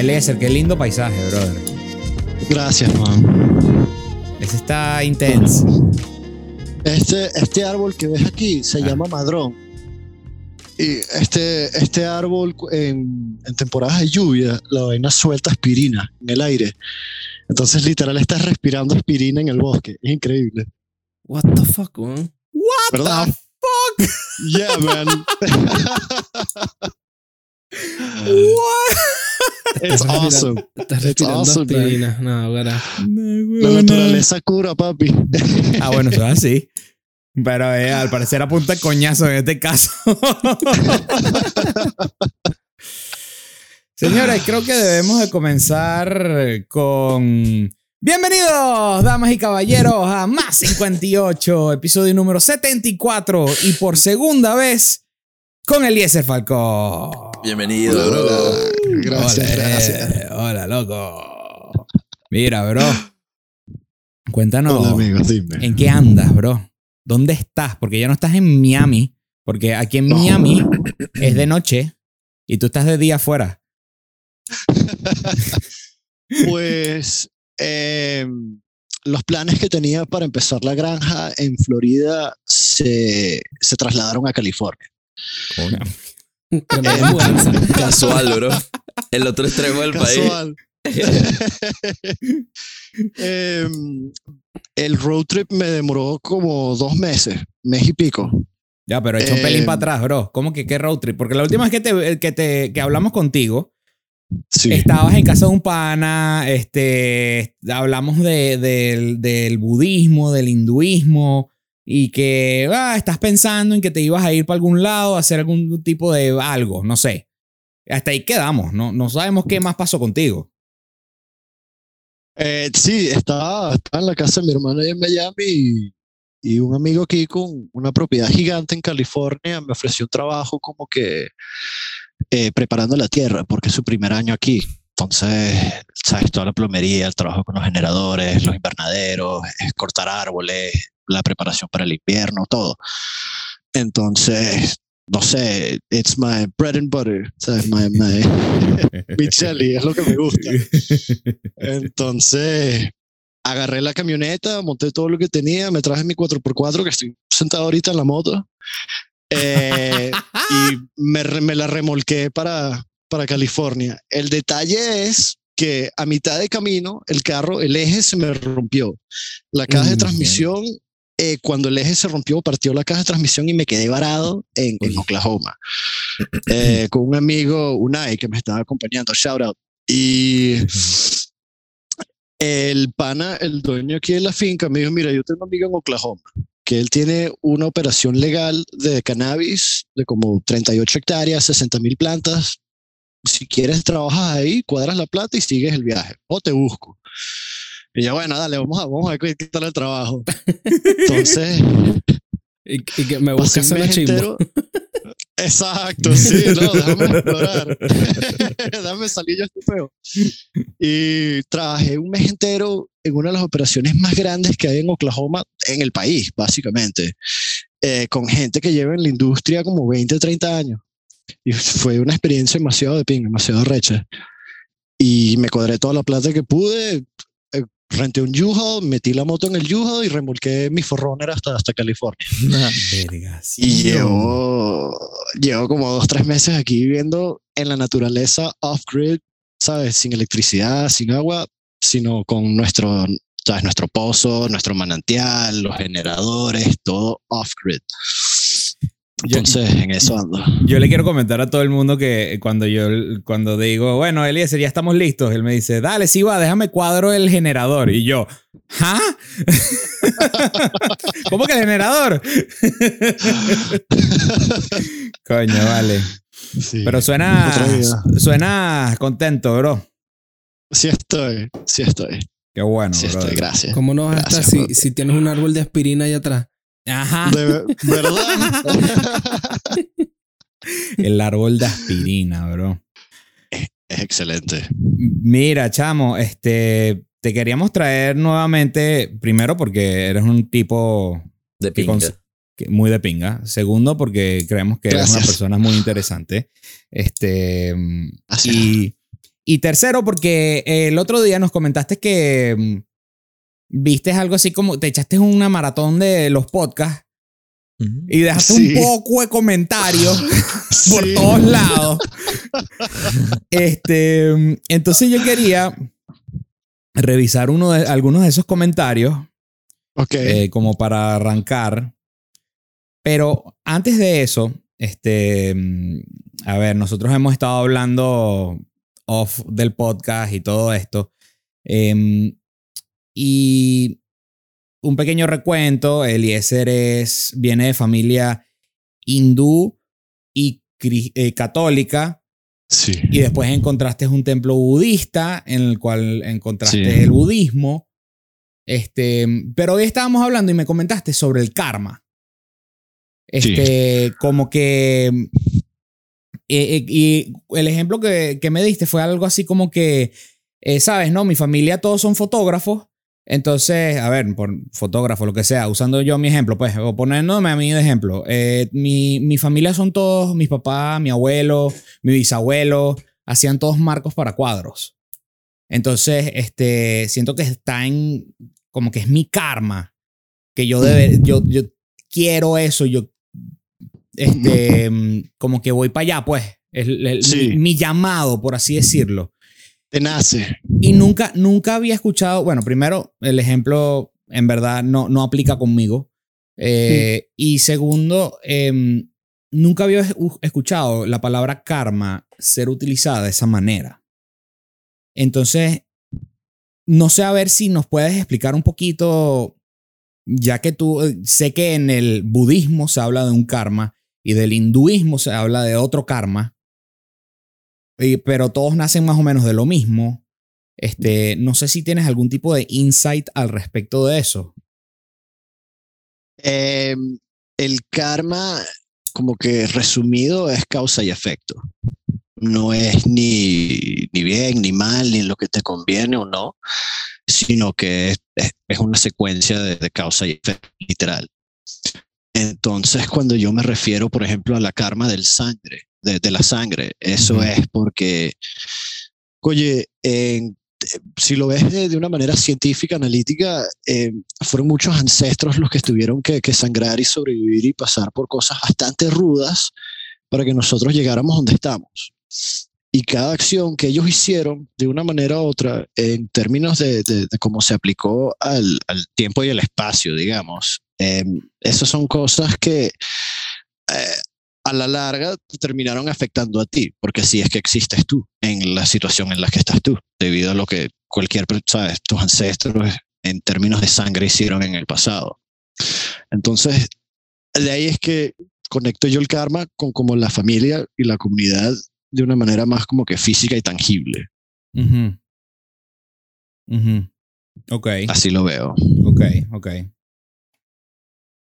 Eliezer, qué lindo paisaje, brother. Gracias, man. Ese está intenso. Este, este árbol que ves aquí se Ah. llama madrón. Y este, este árbol en, en temporadas de lluvia, la vaina suelta aspirina en el aire. Entonces, literal, estás respirando aspirina en el bosque. Es increíble. What the fuck, weón. ¿Verdad? fuck? Yeah, man. It's awesome. Estás respirando awesome, aspirina. No, gara. La naturaleza cura, papi. Ah, bueno, eso es así. Pero eh, al parecer apunta el coñazo en este caso. Señores, creo que debemos de comenzar con... Bienvenidos, damas y caballeros, a Más 58, episodio número 74 y por segunda vez con Eliezer Falcón. Bienvenido, bro. Hola. Gracias, Hola, gracias. eh, Hola, loco. Mira, bro. Cuéntanos. Dime. ¿En qué andas, bro? ¿Dónde estás? Porque ya no estás en Miami. Porque aquí en No. Miami es de noche y tú estás de día afuera. Pues eh, los planes que tenía para empezar la granja en Florida se, se trasladaron a California. Casual, bro. El otro extremo del país. Casual. Em, el road trip me demoró como dos meses, mes y pico. Ya, pero echa un pelín Eh, para atrás, bro. ¿Cómo que qué road trip? Porque la última vez que, te, que, te, que hablamos contigo, Sí. estabas en casa de un pana, este, hablamos de- del, del budismo, del hinduismo, y que ah, estás pensando en que te ibas a ir para algún lado a hacer algún tipo de algo, no sé. Hasta ahí quedamos, no, no sabemos qué más pasó contigo. Eh, sí, estaba, estaba en la casa de mi hermano allá en Miami y, y un amigo aquí con una propiedad gigante en California me ofreció un trabajo como que eh, preparando la tierra porque es su primer año aquí. Entonces, sabes, toda la plomería, el trabajo con los generadores, los invernaderos, cortar árboles, la preparación para el invierno, todo. Entonces, no sé, it's my bread and butter, ¿sabes? My, my, mi chili, es lo que me gusta. Entonces, agarré la camioneta, monté todo lo que tenía, me traje mi 4x4, que estoy sentado ahorita en la moto, eh, y me, me la remolqué para, para California. El detalle es que a mitad de camino, el carro, el eje se me rompió. La caja de Mm, transmisión, eh, cuando el eje se rompió, partió la caja de transmisión y me quedé varado en, en. Oklahoma. Eh, con un amigo, Unai, que me estaba acompañando, shout out. Y el pana, el dueño aquí de la finca, me dijo, mira, yo tengo un amigo en Oklahoma, que él tiene una operación legal de cannabis de como 38 hectáreas, 60 mil plantas. Si quieres, trabajas ahí, cuadras la plata y sigues el viaje. O te busco. Y yo, bueno, dale, vamos a, vamos a tal el trabajo. Entonces, Y, y que me buscas mes chimbo. entero. Exacto, sí, no, déjame explorar. déjame salir yo este feo. Y trabajé un mes entero en una de las operaciones más grandes que hay en Oklahoma, en el país, básicamente, eh, con gente que lleva en la industria como 20, 30 años. Y fue una experiencia demasiado de ping, demasiado recha. Y me cuadré toda la plata que pude. Renté un U-Haul, metí la moto en el U-Haul y remolqué mi forroner hasta, hasta California. Verga, sí, Y llevo, llevo como dos, tres meses aquí viviendo en la naturaleza off-grid, ¿sabes? Sin electricidad, sin agua, sino con nuestro, ¿sabes? Nuestro pozo, nuestro manantial, los generadores, todo off-grid. Yo- Entonces, en eso ando. Yo le quiero comentar a todo el mundo que cuando yo cuando digo, bueno, Eliezer, ya estamos listos, él me dice, dale, sí va, déjame cuadro el generador. Y yo, ¿ah? ¿Cómo que el generador? Coño, vale. Sí. Pero suena, suena contento, bro. Sí estoy, sí estoy, Qué bueno, sí bro. estoy, gracias. ¿Cómo no vas a estar si, si tienes un árbol de aspirina ahí atrás? Ajá. De verdad. El árbol de aspirina, bro. es excelente. Mira, chamo, este, te queríamos traer nuevamente, primero porque eres un tipo De que pinga. cons- que- muy de pinga. Segundo, porque creemos que eres una persona muy interesante. Este, Gracias. y, Y tercero, porque el otro día nos comentaste que mm, viste algo así como te echaste una maratón de los podcasts y dejaste Sí. un poco de comentarios por todos lados. este, mm, entonces yo quería revisar uno de, algunos de esos comentarios Ok. eh, como para arrancar. Pero antes de eso, este, mm, a ver, nosotros hemos estado hablando off del podcast y todo esto. Em, y un pequeño recuento, Eliezer es, viene de familia hindú y eh, católica. sí. Y después encontraste un templo budista en el cual encontraste Sí. el budismo. Este, pero hoy estábamos hablando y me comentaste sobre el karma. Este, como que. eh, eh, y el ejemplo que, que me diste fue algo así como que, eh, sabes, ¿no? Mi familia todos son fotógrafos. Entonces, a ver, por fotógrafo, lo que sea, usando yo mi ejemplo, pues, o poniéndome a mí de ejemplo. eh, mi, mi familia son todos, mis papás, mi abuelo, mi bisabuelo, hacían todos marcos para cuadros. Entonces, este, siento que está en, como que es mi karma, que yo debe, yo, yo quiero eso, yo, este, mm, como que voy para allá, pues, es Sí. mi llamado, por así decirlo. Te nace. Y nunca, nunca había escuchado, bueno, primero, el ejemplo en verdad no, no aplica conmigo. Eh, Y segundo, em, nunca había escuchado la palabra karma ser utilizada de esa manera. Entonces, no sé a ver si nos puedes explicar un poquito, ya que tú, eh, sé que en el budismo se habla de un karma y del hinduismo se habla de otro karma, pero todos nacen más o menos de lo mismo. Este, no sé si tienes algún tipo de insight al respecto de eso. Eh, el karma, como que resumido, es causa y efecto. No es ni, ni bien ni mal, ni lo que te conviene o no, sino que es, es- es una secuencia de, de causa y efecto, literal. Entonces, cuando yo me refiero, por ejemplo, a la karma del sangre, de, de la sangre, eso es porque, oye, en- si lo ves de, de una manera científica, analítica, eh, fueron muchos ancestros los que tuvieron que, que sangrar y sobrevivir y pasar por cosas bastante rudas para que nosotros llegáramos donde estamos. Y cada acción que ellos hicieron de una manera u otra, en términos de, de- de cómo se aplicó al, al tiempo y el espacio, digamos, eh, esas son cosas que eh, a la larga te terminaron afectando a ti, porque así es que existes tú en la situación en la que estás tú, debido a lo que cualquier, sabes, tus ancestros en términos de sangre hicieron en el pasado. Entonces, de ahí es que conecto yo el karma con como la familia y la comunidad de una manera más como que física y tangible. Ok, Así lo veo. ok, ok.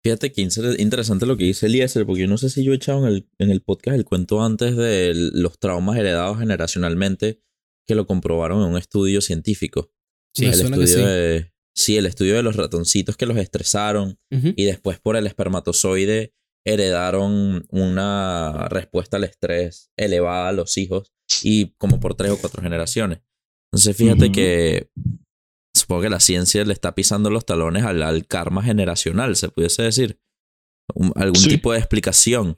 Fíjate que inter- interesante lo que dice Eliezer, porque yo no sé si yo he echado en el, en el podcast el cuento antes de los traumas heredados generacionalmente que lo comprobaron en un estudio científico. Sí, el estudio sí. de, sí, el estudio de los ratoncitos que los estresaron y después por el espermatozoide heredaron una respuesta al estrés elevada a los hijos y como por tres o cuatro generaciones. Entonces fíjate que supongo que la ciencia le está pisando los talones al, al karma generacional, se pudiese decir. Un- algún Sí. tipo de explicación.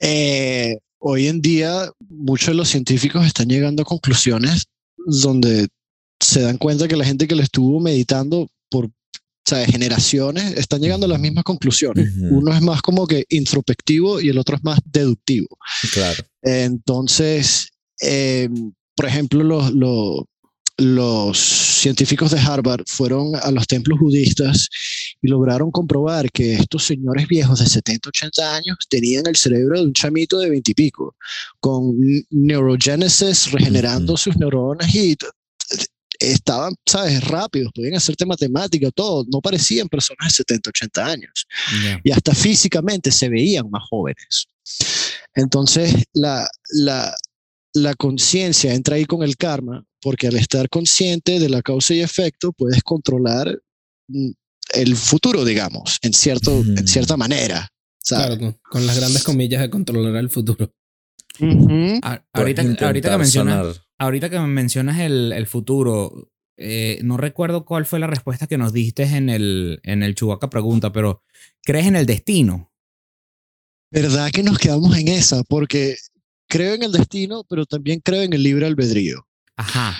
Eh, hoy en día, muchos de los científicos están llegando a conclusiones donde se dan cuenta que la gente que lo estuvo meditando por ¿sabes? generaciones están llegando a las mismas conclusiones. Uno es más como que introspectivo y el otro es más deductivo. Claro. Entonces, eh, por ejemplo, los, los, los científicos de Harvard fueron a los templos budistas y lograron comprobar que estos señores viejos de 70, 80 años tenían el cerebro de un chamito de 20 y pico, con n- neurogenesis regenerando sus neuronas y estaban, ¿sabes?, rápidos, podían hacerte matemática, todo, no parecían personas de 70, 80 años y hasta físicamente se veían más jóvenes. Entonces, la, la, la conciencia entra ahí con el karma, porque al estar consciente de la causa y efecto, puedes controlar mm, el futuro, digamos, en, cierto, en cierta manera. ¿sabes? Claro, con, con las grandes comillas de controlar el futuro. A- Puedes ahorita, ahorita que mencionas. sanar. ahorita que me mencionas el, el futuro, eh, no recuerdo cuál fue la respuesta que nos diste en el, en el Chubaca Pregunta, pero ¿crees en el destino? ¿Verdad que nos quedamos en esa? Porque creo en el destino, pero también creo en el libre albedrío. Ajá.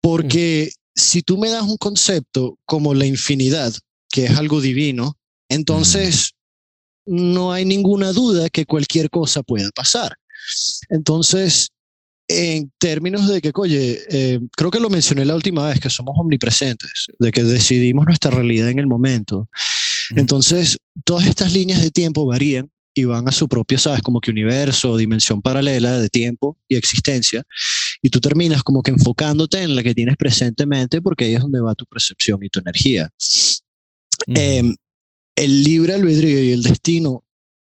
Porque si tú me das un concepto como la infinidad, que es algo divino, entonces no hay ninguna duda que cualquier cosa pueda pasar. Entonces, en términos de que, oye, eh, creo que lo mencioné la última vez, que somos omnipresentes, de que decidimos nuestra realidad en el momento. Ujú. Entonces, todas estas líneas de tiempo varían y van a su propio, sabes, como que universo, dimensión paralela de tiempo y existencia. Y tú terminas como que enfocándote en la que tienes presentemente porque ahí es donde va tu percepción y tu energía. Em, el libre albedrío y el destino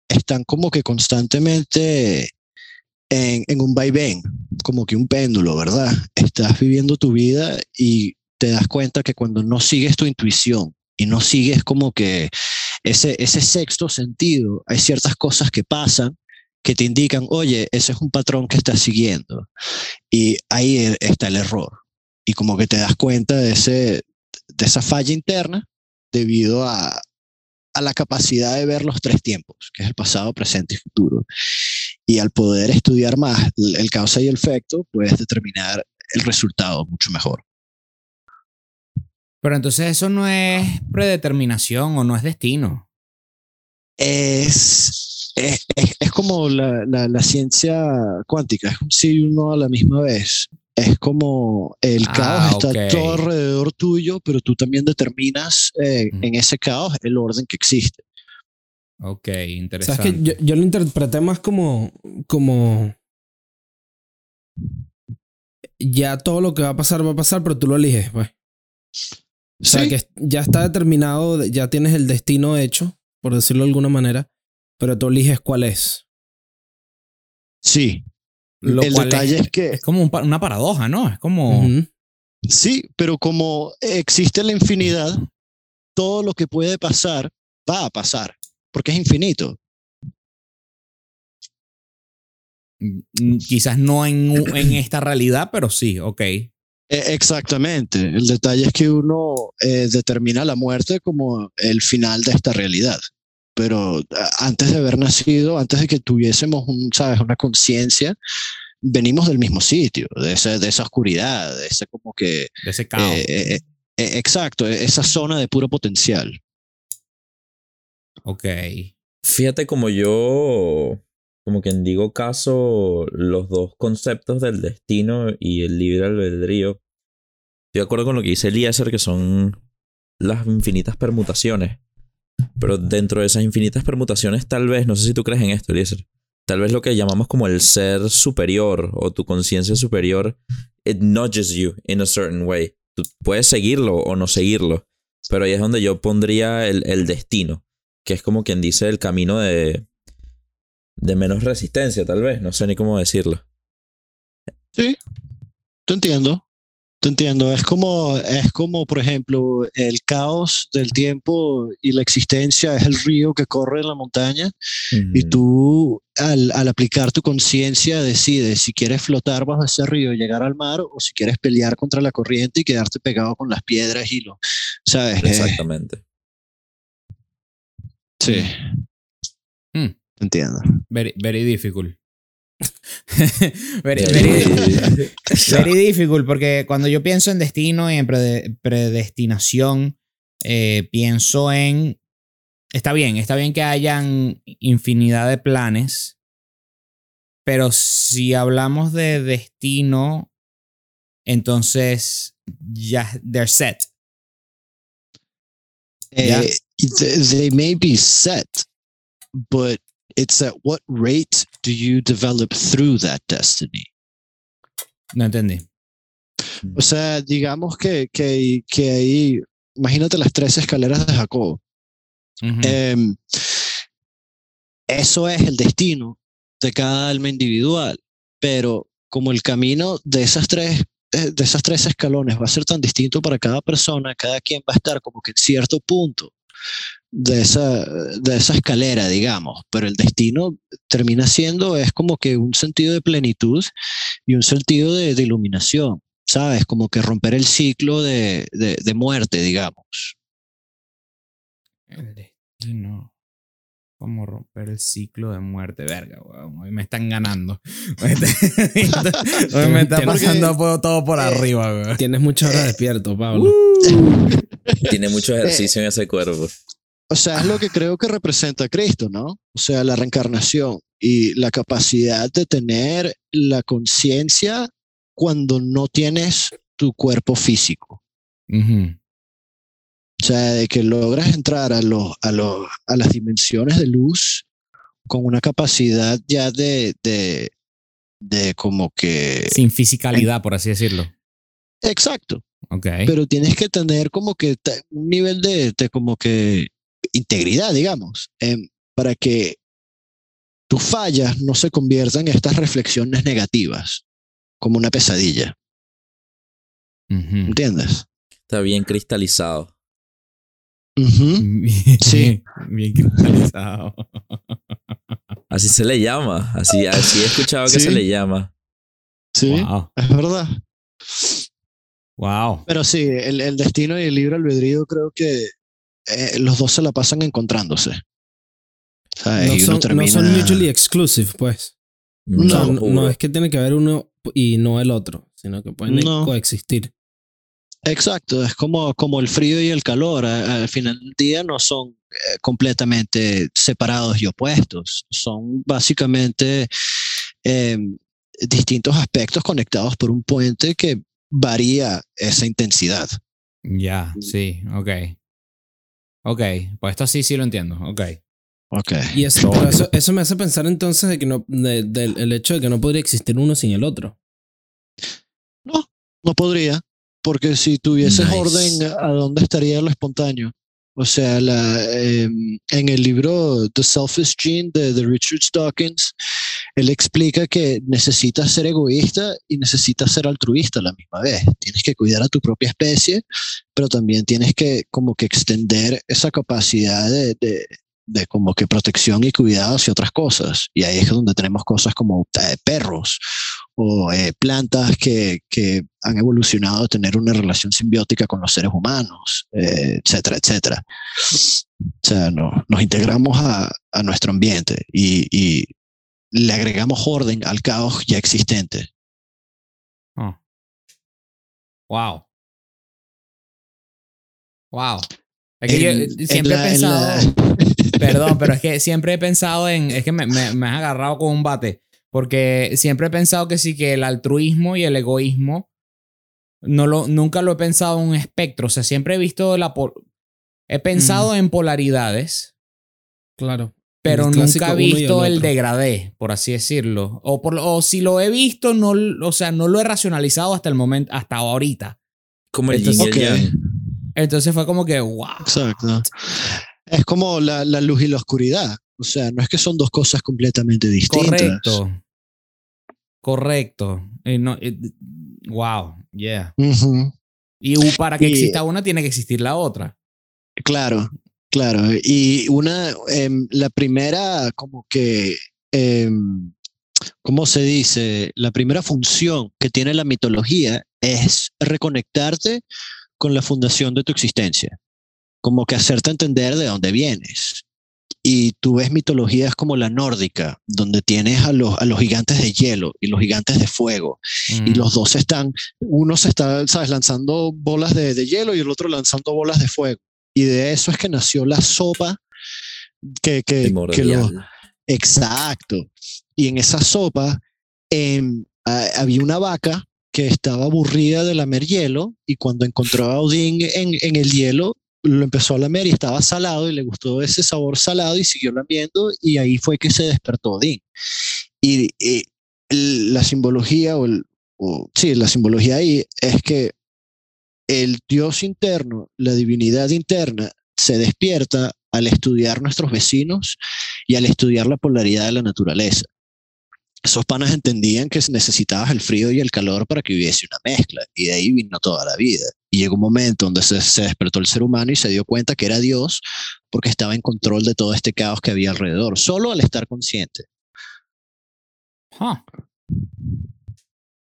están como que constantemente en, en un vaivén, como que un péndulo, ¿verdad? Estás viviendo tu vida y te das cuenta que cuando no sigues tu intuición y no sigues como que ese, ese sexto sentido, hay ciertas cosas que pasan que te indican, oye, ese es un patrón que estás siguiendo. Y ahí e- está el error. Y como que te das cuenta de, ese, de esa falla interna debido a, a la capacidad de ver los tres tiempos, que es el pasado, presente y futuro. Y al poder estudiar más el el causa y el efecto, puedes determinar el resultado mucho mejor. Pero entonces eso no es predeterminación o no es destino. Es, es, es, es como la, la, la ciencia cuántica, es un sí y un no a la misma vez. Es como el Ah, caos está todo alrededor tuyo, pero tú también determinas eh, en ese caos el orden que existe. Ok, ¿Sabes interesante. que yo, yo lo interpreté más como, como. Ya todo lo que va a pasar, va a pasar, pero tú lo eliges, pues. O sea, Sí. que ya está determinado, ya tienes el destino hecho, por decirlo de alguna manera, pero tú eliges cuál es. Sí, Lo el cual detalle es, es que es como un una paradoja, ¿no? Es como... Sí, pero como existe la infinidad, todo lo que puede pasar va a pasar, porque es infinito. mm, Quizás no en, en esta realidad, pero sí, ok. E- Exactamente. El detalle es que uno eh, determina la muerte como el final de esta realidad. Pero antes de haber nacido, antes de que tuviésemos un, ¿sabes? una conciencia, venimos del mismo sitio, de esa, de esa oscuridad, de ese como que... De ese caos. eh, eh, eh, exacto, esa zona de puro potencial. ok. Fíjate como yo, como quien digo caso, los dos conceptos del destino y el libre albedrío. Estoy de acuerdo con lo que dice Eliezer, que son las infinitas permutaciones. Pero dentro de esas infinitas permutaciones, tal vez, no sé si tú crees en esto, Eliezer, tal vez lo que llamamos como el ser superior o tu conciencia superior, it nudges you in a certain way. Tú puedes seguirlo o no seguirlo, pero ahí es donde yo pondría el, el destino que es como quien dice el camino de, de menos resistencia, tal vez, no sé ni cómo decirlo. Sí, te entiendo. Te entiendo. Es como, es como, por ejemplo, el caos del tiempo y la existencia es el río que corre en la montaña y tú al, al aplicar tu conciencia decides si quieres flotar bajo ese río y llegar al mar o si quieres pelear contra la corriente y quedarte pegado con las piedras y lo, ¿sabes? Eh, Exactamente. sí. Entiendo. Very, very difficult. very, very, very difficult, porque cuando yo pienso en destino y en prede- predestinación, eh, pienso en. Está bien, está bien que hayan infinidad de planes, pero si hablamos de destino, entonces ya they're set. Yeah. Eh, th- they may be set, but it's at what rate do you develop through that destiny? No entendí. O sea, digamos que, que, que ahí, imagínate las tres escaleras de Jacob. Em, eso es el destino de cada alma individual, pero como el camino de esas tres de esas tres escalones va a ser tan distinto para cada persona, cada quien va a estar como que en cierto punto de esa, de esa escalera, digamos, pero el destino termina siendo, es como que un sentido de plenitud y un sentido de, de iluminación, ¿sabes? Como que romper el ciclo de, de, de muerte, digamos. El destino. ¿Cómo romper el ciclo de muerte? Verga, weón. Hoy me están ganando. Hoy me está pasando todo por Eh, arriba, weón. Tienes muchas horas despierto, Pablo. Tiene mucho ejercicio en ese cuerpo. O sea, es lo que creo que representa Cristo, ¿no? O sea, la reencarnación y la capacidad de tener la conciencia cuando no tienes tu cuerpo físico. O sea, de que logras entrar a, los, a, los, a las dimensiones de luz con una capacidad ya de, de, de como que... Sin fisicalidad, por así decirlo. Exacto. Ok. Pero tienes que tener como que un nivel de, de como que integridad, digamos, em, para que tus fallas no se conviertan en estas reflexiones negativas, como una pesadilla. Ujú. ¿Entiendes? Está bien cristalizado. Sí. Bien cristalizado. Así se le llama. Así, así he escuchado que Sí. se le llama. Sí, Wow. es verdad. Wow. Pero sí, el, el destino y el libre albedrío creo que eh, los dos se la pasan encontrándose. ¿Sabes? No son, no mutually exclusive, pues. O sea, No, no, juro. es que tiene que haber uno y no el otro, sino que pueden No. coexistir. Exacto, es como, como el frío y el calor. Al final del día no son eh, completamente separados y opuestos. Son básicamente eh, distintos aspectos conectados por un puente que varía esa intensidad. Ya, sí, ok. Ok, pues esto sí, sí lo entiendo. Ok. Ok. Y eso, eso, eso me hace pensar entonces de que no, de- del el hecho de que no podría existir uno sin el otro. No, no podría, porque si tuvieses Nice. orden, ¿a dónde estaría lo espontáneo? O sea, la, em, en el libro The Selfish Gene de, de Richard Dawkins, él explica que necesitas ser egoísta y necesitas ser altruista a la misma vez. Tienes que cuidar a tu propia especie, pero también tienes que como que extender esa capacidad de, como que protección y cuidado hacia otras cosas. Y ahí es donde tenemos cosas como eh, perros o eh, plantas que, han evolucionado a tener una relación simbiótica con los seres humanos, eh, etcétera, etcétera. O sea, no, nos integramos a, nuestro ambiente y, y le agregamos orden al caos ya existente. Oh. Wow. Wow. Es que yo En- siempre la- he la- pensado. Perdón, pero es que siempre he pensado en. Es que me, me- me has agarrado con un bate. Porque siempre he pensado que sí, que el altruismo y el egoísmo. No lo, nunca lo he pensado en un espectro. O sea, siempre he visto la. pol- He pensado en polaridades. Claro. Pero nunca he el visto el, degradé, por así decirlo. O, por, o si lo he visto, no, o sea, no lo he racionalizado hasta el momento, hasta ahorita. Como el Entonces-. Entonces fue como que, wow. Exacto. Es como la, la luz y la oscuridad. O sea, no es que son dos cosas completamente distintas. Correcto. Correcto. No, eh, wow, yeah. Y para que Y- exista una, tiene que existir la otra. Claro, claro. Y una, em, la primera, como que, em, ¿cómo se dice? La primera función que tiene la mitología es reconectarte con la fundación de tu existencia, como que hacerte entender de dónde vienes. Y tú ves mitologías como la nórdica, donde tienes a los, a los gigantes de hielo y los gigantes de fuego, y Mm. los dos están, uno se está, ¿sabes? Lanzando bolas de, de hielo y el otro lanzando bolas de fuego. Y de eso es que nació la sopa que, que, que lo- exacto. Y en esa sopa em, ha- había una vaca que estaba aburrida de lamer hielo y cuando encontró a Odín en, en el hielo, lo empezó a lamer y estaba salado y le gustó ese sabor salado y siguió lamiendo y ahí fue que se despertó Odín. Y, y el- la simbología, o, el- o- sí, la simbología ahí es que el Dios interno, la divinidad interna, se despierta al estudiar nuestros vecinos y al estudiar la polaridad de la naturaleza. Esos panas entendían que necesitabas el frío y el calor para que hubiese una mezcla, y de ahí vino toda la vida. Y llegó un momento donde se, despertó el ser humano y se dio cuenta que era Dios porque estaba en control de todo este caos que había alrededor, solo al estar consciente. Huh.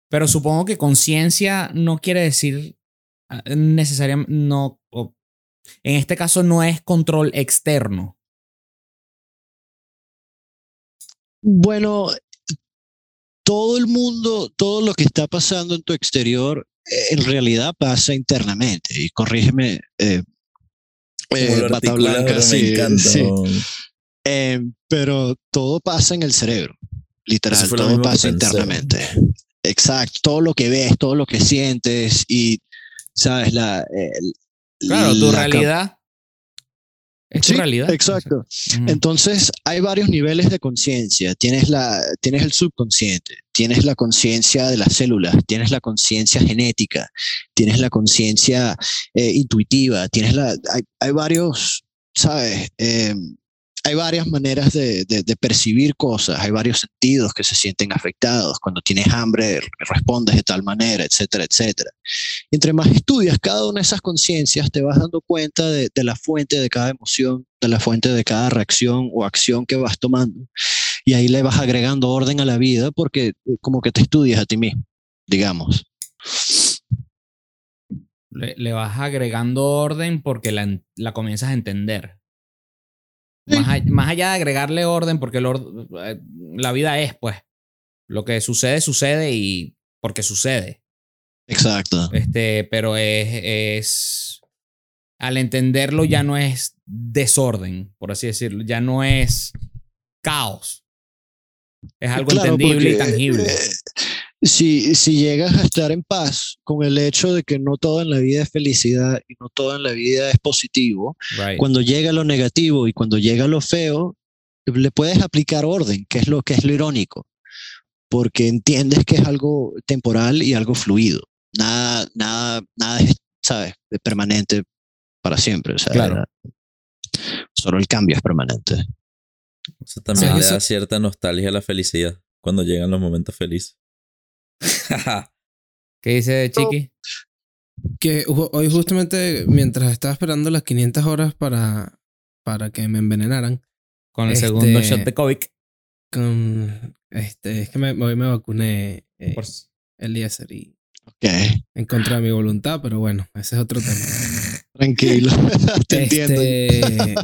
Pero supongo que conciencia no quiere decir necesariamente, no, o- en este caso no es control externo. Bueno, todo el mundo, todo lo que está pasando en tu exterior, eh, en realidad pasa internamente. Y corrígeme, eh, eh, Blanca, me sí, encanta. sí. weón. Eh, pero todo pasa en el cerebro, literal, todo pasa internamente. Exacto, todo lo que ves, todo lo que sientes y, ¿sabes? La, Claro, tu la realidad. Es tu Sí, realidad. exacto. Entonces, hay varios niveles de conciencia. Tienes, la, tienes el subconsciente, tienes la conciencia de las células, tienes la conciencia genética, tienes la conciencia eh, intuitiva, tienes la, hay, hay varios, ¿sabes? Eh, hay varias maneras de, de- de percibir cosas, hay varios sentidos que se sienten afectados. Cuando tienes hambre, respondes de tal manera, etcétera, etcétera. Entre más estudias cada una de esas conciencias, te vas dando cuenta de, de la fuente de cada emoción, de la fuente de cada reacción o acción que vas tomando. Y ahí le vas agregando orden a la vida porque eh, como que te estudias a ti mismo, digamos. Le, le vas agregando orden porque la, la comienzas a entender. Sí. Más, a- más allá de agregarle orden, porque el or- eh, la vida es, pues. Lo que sucede, sucede y porque sucede. Exacto. Este, pero es, es. Al entenderlo ya no es desorden, por así decirlo. Ya no es caos. Es algo Claro, entendible y tangible. eh, si, si llegas a estar en paz con el hecho de que no todo en la vida es felicidad y no todo en la vida es positivo, Right. cuando llega lo negativo y cuando llega lo feo, le puedes aplicar orden, que es lo que es lo irónico, porque entiendes que es algo temporal y algo fluido. Nada, nada, nada es, ¿sabes? permanente para siempre. O sea, Claro. solo el cambio es permanente. Eso también le eso- da cierta nostalgia a la felicidad cuando llegan los momentos felices. ¿Qué dice Chiqui? Que hoy justamente mientras estaba esperando las 500 horas para, para que me envenenaran, Con el este- segundo shot de COVID. con este, es que me, hoy me vacuné eh, Por- Eliezer y Ok, en contra de mi voluntad, pero bueno, ese es otro tema. tranquilo. Te entiendo. Este,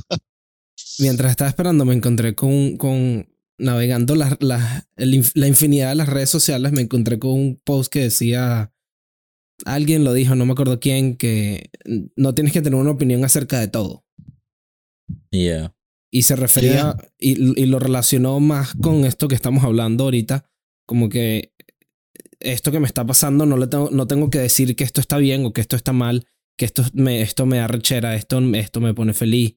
mientras estaba esperando, me encontré con, con navegando el inf- la infinidad de las redes sociales, me encontré con un post que decía, alguien lo dijo, no me acuerdo quién, que no tienes que tener una opinión acerca de todo. Yeah. Y se refería y, y lo relacionó más con esto que estamos hablando ahorita, como que esto que me está pasando no, le tengo, no tengo que decir que esto está bien o que esto está mal, que esto me, esto me da rechera, esto, esto me pone feliz,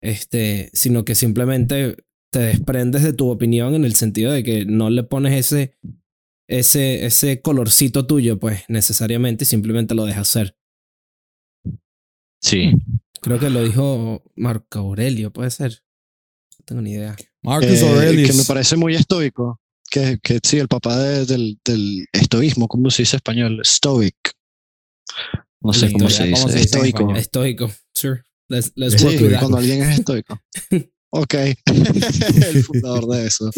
este, sino que simplemente te desprendes de tu opinión en el sentido de que no le pones ese, ese, ese colorcito tuyo, pues necesariamente y simplemente lo dejas ser. Sí. Creo que lo dijo Marco Aurelio, puede ser. No tengo ni idea. Marcus Eh, Aurelius. que me parece muy estoico. Que, que sí, el papá de- del, del estoísmo, ¿cómo se dice en español? Stoic. No sé cómo se ¿cómo dice. se dice en estoico. Estoico. Sure. Let's, let's Sí, cuando alguien es estoico. Ok. el fundador de eso.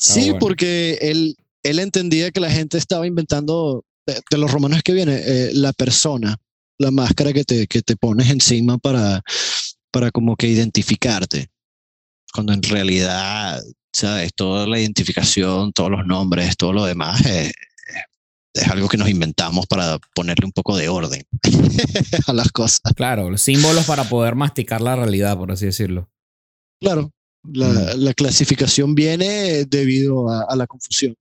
Sí, bueno. porque él, él entendía que la gente estaba inventando, de, de los romanos que viene, eh, la persona, la máscara que te, que te pones encima para, para como que identificarte. Cuando en realidad, ¿sabes? Toda la identificación, todos los nombres, todo lo demás eh, es algo que nos inventamos para ponerle un poco de orden a las cosas. Claro, los símbolos para poder masticar la realidad, por así decirlo. Claro, la, la clasificación viene debido a, a la confusión.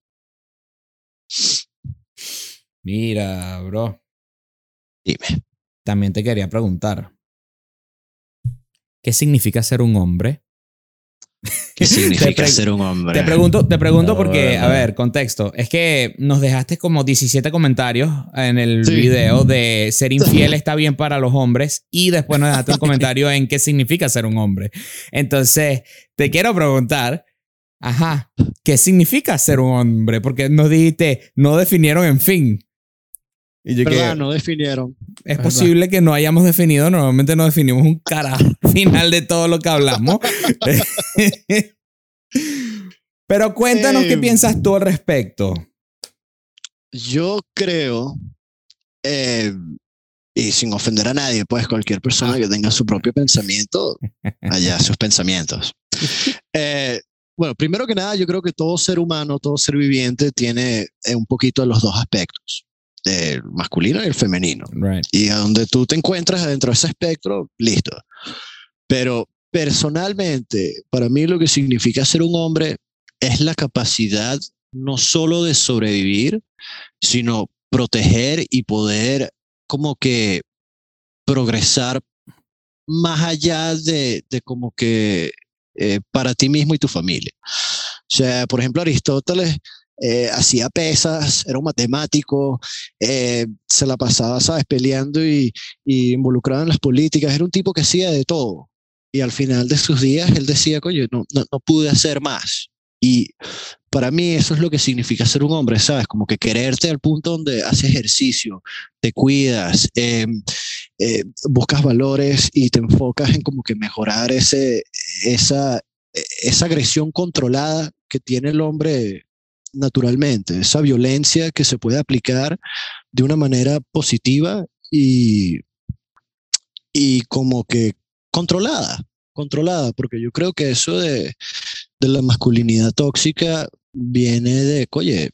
Mira, bro. Dime. También te quería preguntar. ¿Qué significa ser un hombre? ¿Qué significa ser un hombre? Te pregunto, te pregunto No, porque, a ver, contexto. Es que nos dejaste como 17 comentarios en el Sí. video de ser infiel está bien para los hombres y después nos dejaste un comentario en qué significa ser un hombre. Entonces, te quiero preguntar, ajá, ¿qué significa ser un hombre? Porque nos dijiste, no definieron en fin. Y yo ¿Verdad? que No definieron. es posible que no hayamos definido, normalmente no definimos un carajo al final de todo lo que hablamos. Pero cuéntanos qué Eh, piensas tú al respecto. Yo creo, eh, y sin ofender a nadie, pues cualquier persona que tenga su propio pensamiento, allá sus pensamientos. Eh, bueno, primero que nada, yo creo que todo ser humano, todo ser viviente tiene un poquito de los dos aspectos, el masculino y el femenino. Right. Y a donde tú te encuentras dentro de ese espectro, listo. Pero personalmente, para mí lo que significa ser un hombre es la capacidad no solo de sobrevivir, sino proteger y poder como que progresar más allá de, de como que eh, para ti mismo y tu familia. O sea, por ejemplo, Aristóteles eh, hacía pesas, era un matemático, eh, se la pasaba, ¿sabes?, peleando y, y involucrado en las políticas, era un tipo que hacía de todo. Y al final de sus días él decía, coño, no, no, no pude hacer más. Y para mí eso es lo que significa ser un hombre, ¿sabes? Como que quererte al punto donde haces ejercicio, te cuidas, eh, eh, buscas valores y te enfocas en como que mejorar ese, esa, esa agresión controlada que tiene el hombre naturalmente, esa violencia que se puede aplicar de una manera positiva y, y como que controlada, controlada, porque yo creo que eso de, de la masculinidad tóxica viene de, oye,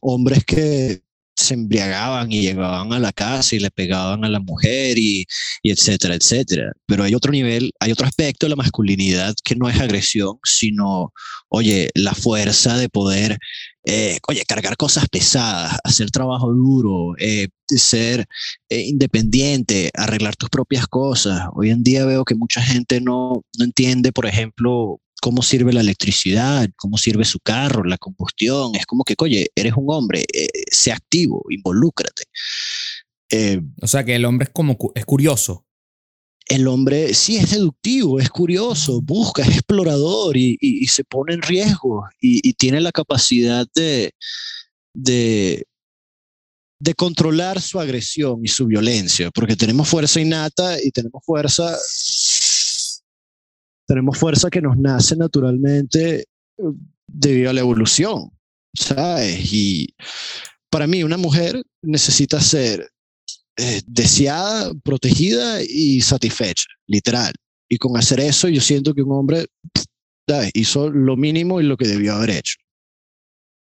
hombres que se embriagaban y llegaban a la casa y le pegaban a la mujer y, etcétera, etcétera. Pero hay otro nivel, hay otro aspecto de la masculinidad que no es agresión, sino, oye, la fuerza de poder, eh, oye, cargar cosas pesadas, hacer trabajo duro, eh, ser eh, independiente, arreglar tus propias cosas. Hoy en día veo que mucha gente no, no entiende, por ejemplo, cómo sirve la electricidad, cómo sirve su carro, la combustión. Es como que, oye, eres un hombre, eh, sé activo, involúcrate. Eh, O sea que el hombre es como cu- es curioso. el hombre sí es seductivo, es curioso, busca, es explorador y, y- y se pone en riesgo y, y tiene la capacidad de, de, de controlar su agresión y su violencia, porque tenemos fuerza innata y tenemos fuerza, tenemos fuerza que nos nace naturalmente eh, debido a la evolución, ¿sabes? Y para mí una mujer necesita ser eh, deseada, protegida y satisfecha, literal. Y con hacer eso, yo siento que un hombre ¿sabes? hizo lo mínimo y lo que debió haber hecho.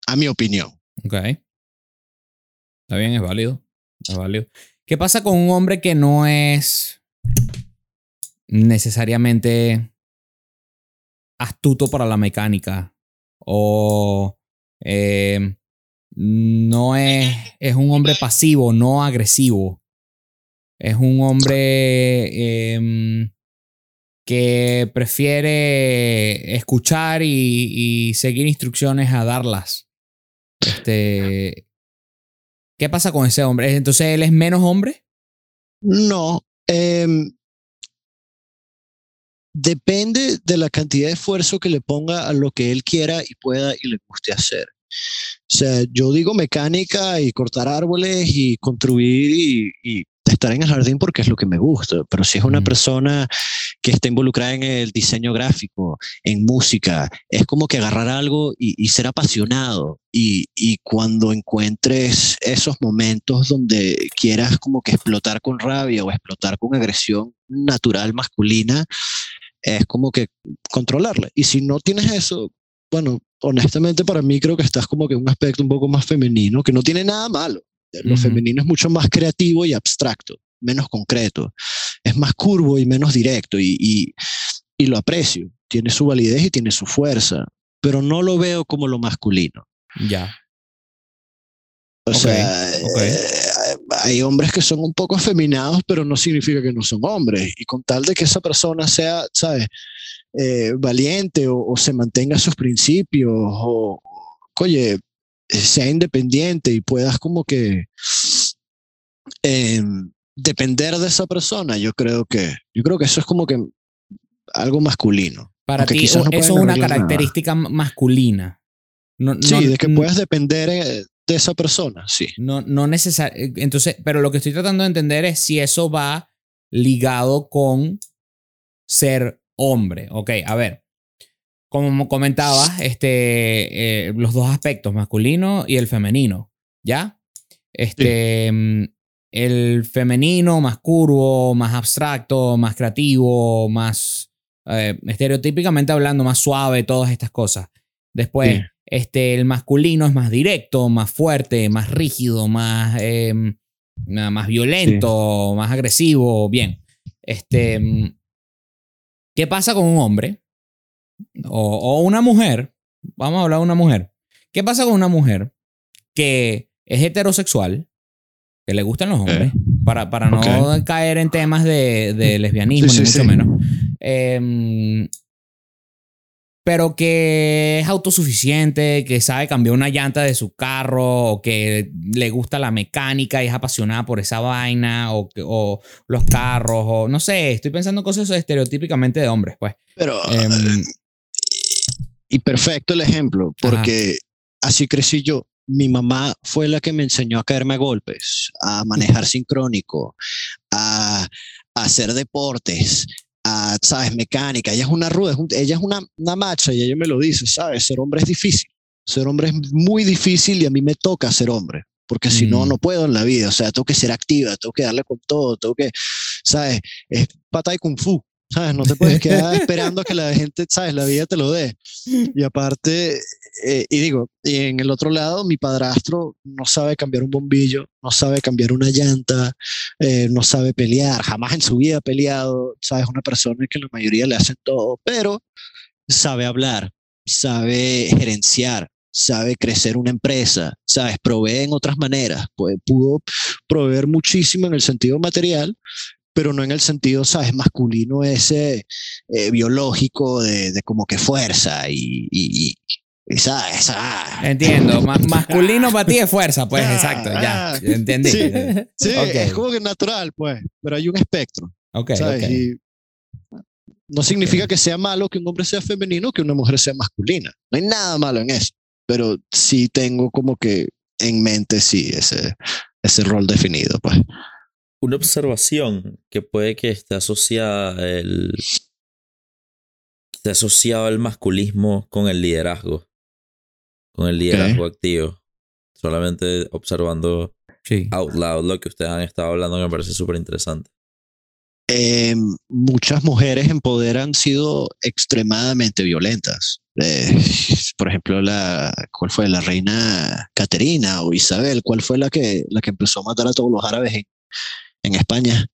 A mi opinión. Ok. Está bien, es válido. Es válido. ¿Qué pasa con un hombre que no es necesariamente astuto para la mecánica? O eh, no es, es un hombre pasivo, no agresivo. Es un hombre em, que prefiere escuchar y, seguir instrucciones a darlas. Este, ¿Qué pasa con ese hombre? Entonces él es menos hombre. No. em, depende de la cantidad de esfuerzo que le ponga a lo que él quiera y pueda y le guste hacer. O sea, yo digo mecánica y cortar árboles y construir y, y estar en el jardín porque es lo que me gusta, pero si es una Mm. persona que está involucrada en el diseño gráfico, en música, es como que agarrar algo y, y ser apasionado y, y cuando encuentres esos momentos donde quieras como que explotar con rabia o explotar con agresión natural masculina, es como que controlarla. Y si no tienes eso, bueno, honestamente para mí creo que estás como que en un aspecto un poco más femenino, que no tiene nada malo. Lo femenino es mucho más creativo y abstracto, menos concreto. Es más curvo y menos directo y, y, y lo aprecio. Tiene su validez y tiene su fuerza, pero no lo veo como lo masculino. Ya. O sea, eh, hay hombres que son un poco afeminados, pero no significa que no son hombres. Y con tal de que esa persona sea, ¿sabes? Eh, valiente o, o se mantenga sus principios o, oye, eh, sea independiente y puedas como que eh, depender de esa persona, yo creo que, yo creo que eso es como que algo masculino. Para ti, no eso es una nada. característica ma- masculina. No, Sí, no- de que puedas depender eh, de esa persona, sí. No, no necesariamente. Entonces, pero lo que estoy tratando de entender es si eso va ligado con ser hombre. Ok, a ver. Como comentaba, este, eh, los dos aspectos, masculino y el femenino, ¿ya? Este, mm, el femenino más curvo, más abstracto, más creativo, más eh, estereotípicamente hablando, más suave, todas estas cosas. Después, Sí. Este, el masculino es más directo, más fuerte, más rígido, más, em, na- más violento, más agresivo. Bien. Este, mm, ¿Qué pasa con un hombre? O, o una mujer. Vamos a hablar de una mujer. ¿Qué pasa con una mujer que es heterosexual, que le gustan los hombres, para, para no caer en temas de, de lesbianismo, Sí, ni sí, mucho sí. menos? Em, pero que es autosuficiente, que sabe cambiar una llanta de su carro, o que le gusta la mecánica y es apasionada por esa vaina, o, los carros, o no sé, estoy pensando en cosas estereotípicamente de hombres, pues. Pero, Em, y perfecto el ejemplo, porque así crecí yo. Mi mamá fue la que me enseñó a caerme a golpes, a manejar sincrónico, a, a hacer deportes, a, ¿sabes? Mecánica. Ella es una ruda, es un- ella es una, una macha y ella me lo dice, ¿sabes? Ser hombre es difícil. Ser hombre es muy difícil y a mí me toca ser hombre, porque si no, Mm. no puedo en la vida. O sea, tengo que ser activa, tengo que darle con todo, tengo que, ¿sabes? Es pata y kung fu. ¿Sabes? No te puedes quedar esperando a que la gente, ¿sabes? La vida te lo dé. Y aparte, eh, y digo, y en el otro lado, mi padrastro no sabe cambiar un bombillo, no sabe cambiar una llanta, eh, no sabe pelear, jamás en su vida ha peleado, ¿sabes? Una persona que la mayoría le hacen todo, pero sabe hablar, sabe gerenciar, sabe crecer una empresa, ¿sabes? Provee en otras maneras, pudo proveer muchísimo en el sentido material, pero no en el sentido, ¿sabes? Masculino ese eh, biológico de, de como que fuerza y, y, y- ¿sabes? Ah, entiendo. Ma- masculino para ti es fuerza, pues, Ah, exacto, ya. ah. Entendí. Sí. Sí, Ok. es como que natural, pues, pero hay un espectro, Ok, ¿sabes? ok. Y no significa que sea malo que un hombre sea femenino, que una mujer sea masculina. No hay nada malo en eso, pero sí tengo como que en mente, sí, ese, ese rol definido, pues. Una observación que puede que esté asociada el esté asociado el masculismo con el liderazgo. Con el liderazgo activo. Solamente observando Sí. out loud lo que ustedes han estado hablando que me parece súper interesante. eh, muchas mujeres en poder han sido extremadamente violentas. Eh, por ejemplo, la, ¿cuál fue? La reina Caterina o Isabel, ¿cuál fue la que, la que empezó a matar a todos los árabes en, en España?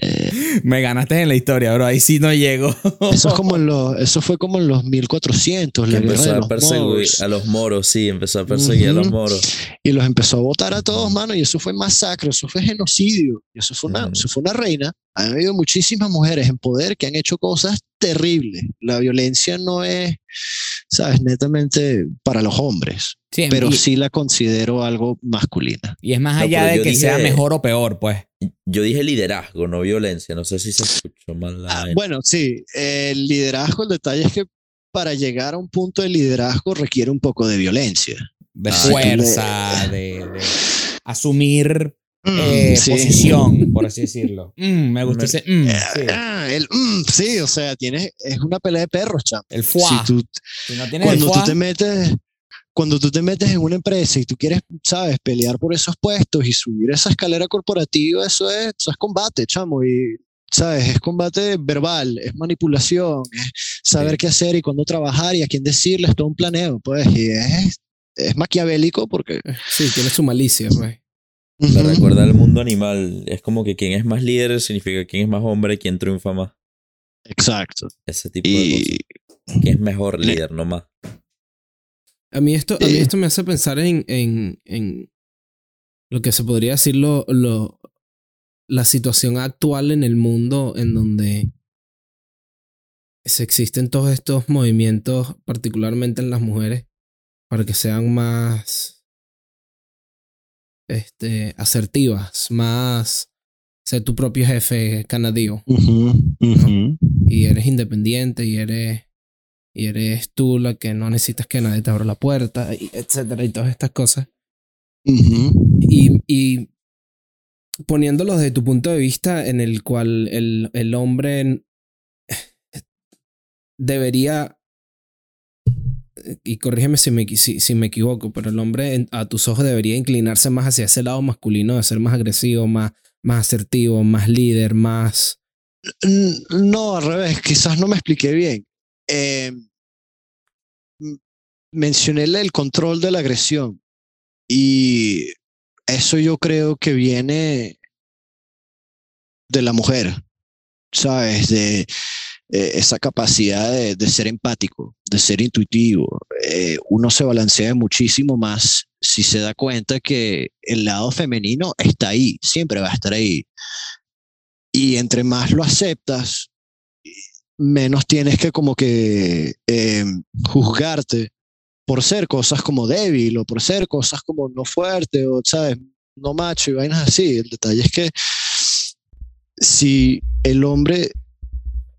Eh, Me ganaste en la historia, bro. Ahí sí no llego. eso, es como en los, eso fue como en los 1400, Que la guerra empezó de a los perseguir moros. a los moros, sí, empezó a perseguir a los moros. y los empezó a votar a todos, mano, y eso fue masacre, eso fue genocidio, y eso fue una, Mm. eso fue una reina. Han habido muchísimas mujeres en poder que han hecho cosas terribles. La violencia no es, sabes, netamente para los hombres, Sí, pero y, sí la considero algo masculina. y es más No, allá pero de que dije- sea mejor o peor, pues. Yo dije liderazgo, no violencia. No sé si se escuchó mal la Ah, bueno, sí, el liderazgo, el detalle es que para llegar a un punto de liderazgo requiere un poco de violencia. De Ah, fuerza, de, de asumir eh, Mm, sí. posición, por así decirlo. Mm, me gusta ese. mm, sí. Ah, el, mm, sí, o sea, tienes, es una pelea de perros, chamo. El foie. Si tú, Si no tienes el cuando tú te metes cuando tú te metes en una empresa y tú quieres, sabes, pelear por esos puestos y subir esa escalera corporativa, eso es, eso es combate, chamo, y sabes, es combate verbal, es manipulación, es saber Sí. qué hacer y cuándo trabajar y a quién decirles, todo un planeo, pues, y es, es maquiavélico porque... Sí, tiene su malicia, pues. Me Ujú. recuerda al mundo animal. Es como que quien es más líder significa quién es más hombre, quién triunfa más. Exacto. Ese tipo de Y cosas. ¿Quién es mejor líder, no más? A mí esto, a mí esto me hace pensar en, en, en lo que se podría decir lo, lo- la situación actual en el mundo en donde se existen todos estos movimientos, particularmente en las mujeres, para que sean más este, asertivas, más ser tu propio jefe ujú. y eres independiente y eres y eres tú la que no necesitas que nadie te abra la puerta y etcétera y todas estas cosas. Y, y poniéndolo desde tu punto de vista en el cual el, el hombre debería, y corrígeme si me, si, si me equivoco, pero el hombre en- a tus ojos debería inclinarse más hacia ese lado masculino de ser más agresivo, más, más asertivo, más líder, más... No, al revés, quizás no me expliqué bien. Eh, mencioné el control de la agresión y eso yo creo que viene de la mujer, ¿sabes? De eh, esa capacidad de, de ser empático, de ser intuitivo. Eh, uno se balancea muchísimo más si se da cuenta que el lado femenino está ahí, siempre va a estar ahí. Y entre más lo aceptas, menos tienes que como que eh, juzgarte por ser cosas como débil o por ser cosas como no fuerte o, ¿sabes? No macho y vainas así. El detalle es que si el hombre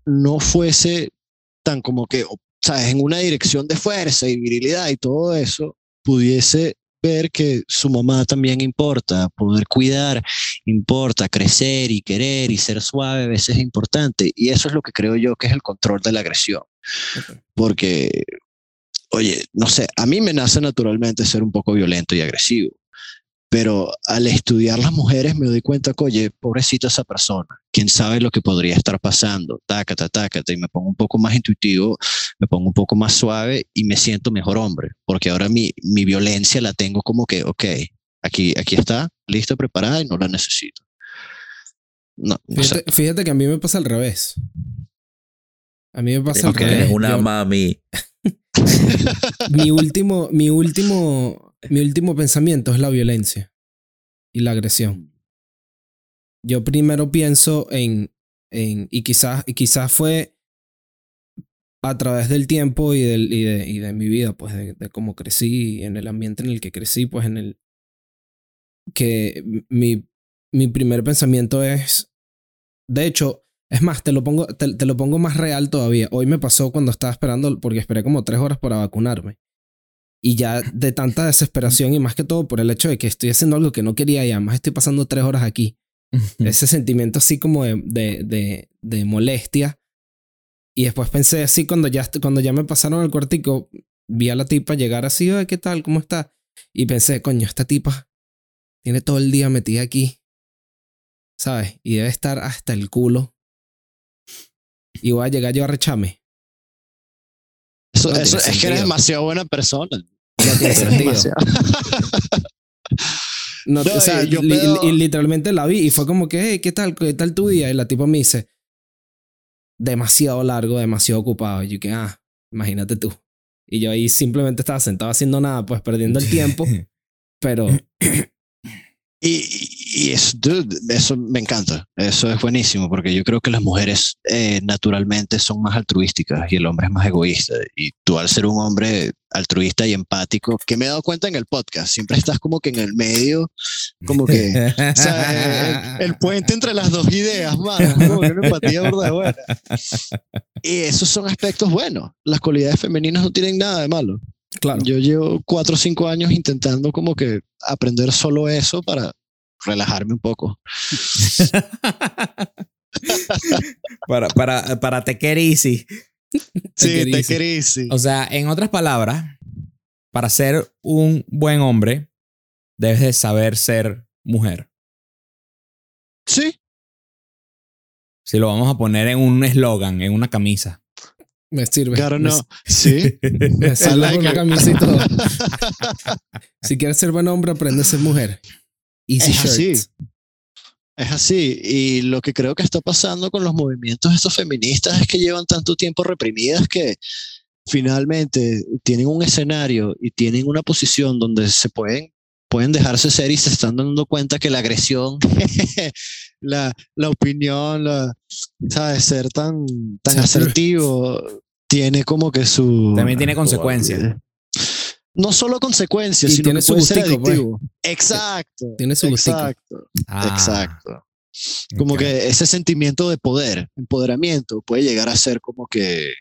no fuese tan como que, ¿sabes? En una dirección de fuerza y virilidad y todo eso, pudiese ver que su mamá también importa, poder cuidar importa, crecer y querer y ser suave a veces es importante. Y eso es lo que creo yo que es el control de la agresión. Porque, oye, no sé, a mí me nace naturalmente ser un poco violento y agresivo. Pero al estudiar las mujeres me doy cuenta que, oye, pobrecita esa persona, quién sabe lo que podría estar pasando, tácata, tácata, y me pongo un poco más intuitivo, me pongo un poco más suave y me siento mejor hombre, porque ahora mi, mi violencia la tengo como que, ok, aquí, aquí está, lista, preparada y no la necesito. No, o sea, Fíjate, que a mí me pasa al revés. A mí me pasa al Ok. revés. Eres una Yo- mami. mi último, mi último, mi último pensamiento es la violencia y la agresión. Yo primero pienso en, en y quizás, y quizás fue a través del tiempo y, del, y, de, y de mi vida, pues de, de cómo crecí, en el ambiente en el que crecí, pues en el que mi, mi primer pensamiento es, de hecho, es más, te lo, pongo, te, te lo pongo más real todavía. Hoy me pasó cuando estaba esperando, porque esperé como tres horas para vacunarme. Y ya de tanta desesperación y más que todo por el hecho de que estoy haciendo algo que no quería y además estoy pasando tres horas aquí. Ese sentimiento así como de, de, de, de molestia. Y después pensé así cuando ya, cuando ya me pasaron al cuartico, vi a la tipa llegar así, "Ay, ¿qué tal? ¿Cómo está? Y pensé, coño, esta tipa tiene todo el día metida aquí. ¿Sabes? Y debe estar hasta el culo. Y voy a llegar yo a rechame. eso, no eso- tiene es que eres demasiado buena persona. No tiene sentido. demasiado- No, No, o sea, y yo li- veo- y literalmente la vi y fue como que, hey, ¿qué tal? ¿Qué tal tu día? Y la tipa me dice, demasiado largo, demasiado ocupado. Y yo que, ah, imagínate tú. Y yo ahí simplemente estaba sentado haciendo nada, pues perdiendo el tiempo, pero Y, y eso, me encanta. Eso es buenísimo porque yo creo que las mujeres eh, naturalmente son más altruísticas y el hombre es más egoísta. Y tú al ser un hombre altruista y empático, que me he dado cuenta en el podcast, siempre estás como que en el medio, como que el, puente entre las dos ideas, mano. Y esos son aspectos buenos. Las cualidades femeninas no tienen nada de malo. Claro. Yo llevo cuatro o cinco años intentando como que aprender solo eso para relajarme un poco. para, para, para te querer easy. Sí, it te easy. querís, sí. O sea, en otras palabras, para ser un buen hombre, debes de saber ser mujer. Sí, Si lo vamos a poner en un eslogan, en una camisa. Me sirve. claro, no. Sí. me sirve like y todo. si quieres ser buen hombre, aprende a ser mujer. Easy Es shirt. así. Es así. Y lo que creo que está pasando con los movimientos estos feministas es que llevan tanto tiempo reprimidas que finalmente tienen un escenario y tienen una posición donde se pueden, pueden dejarse ser y se están dando cuenta que la agresión, la, la opinión, la, ¿sabes? Ser tan, tan asertivo tiene como que su... También tiene consecuencias. No solo consecuencias, Y sino tiene que su puede ser gustico, pues. adictivo. Exacto. Tiene su gustico. Exacto. Ah, Exacto. Como que ese sentimiento de poder, empoderamiento, puede llegar a ser como que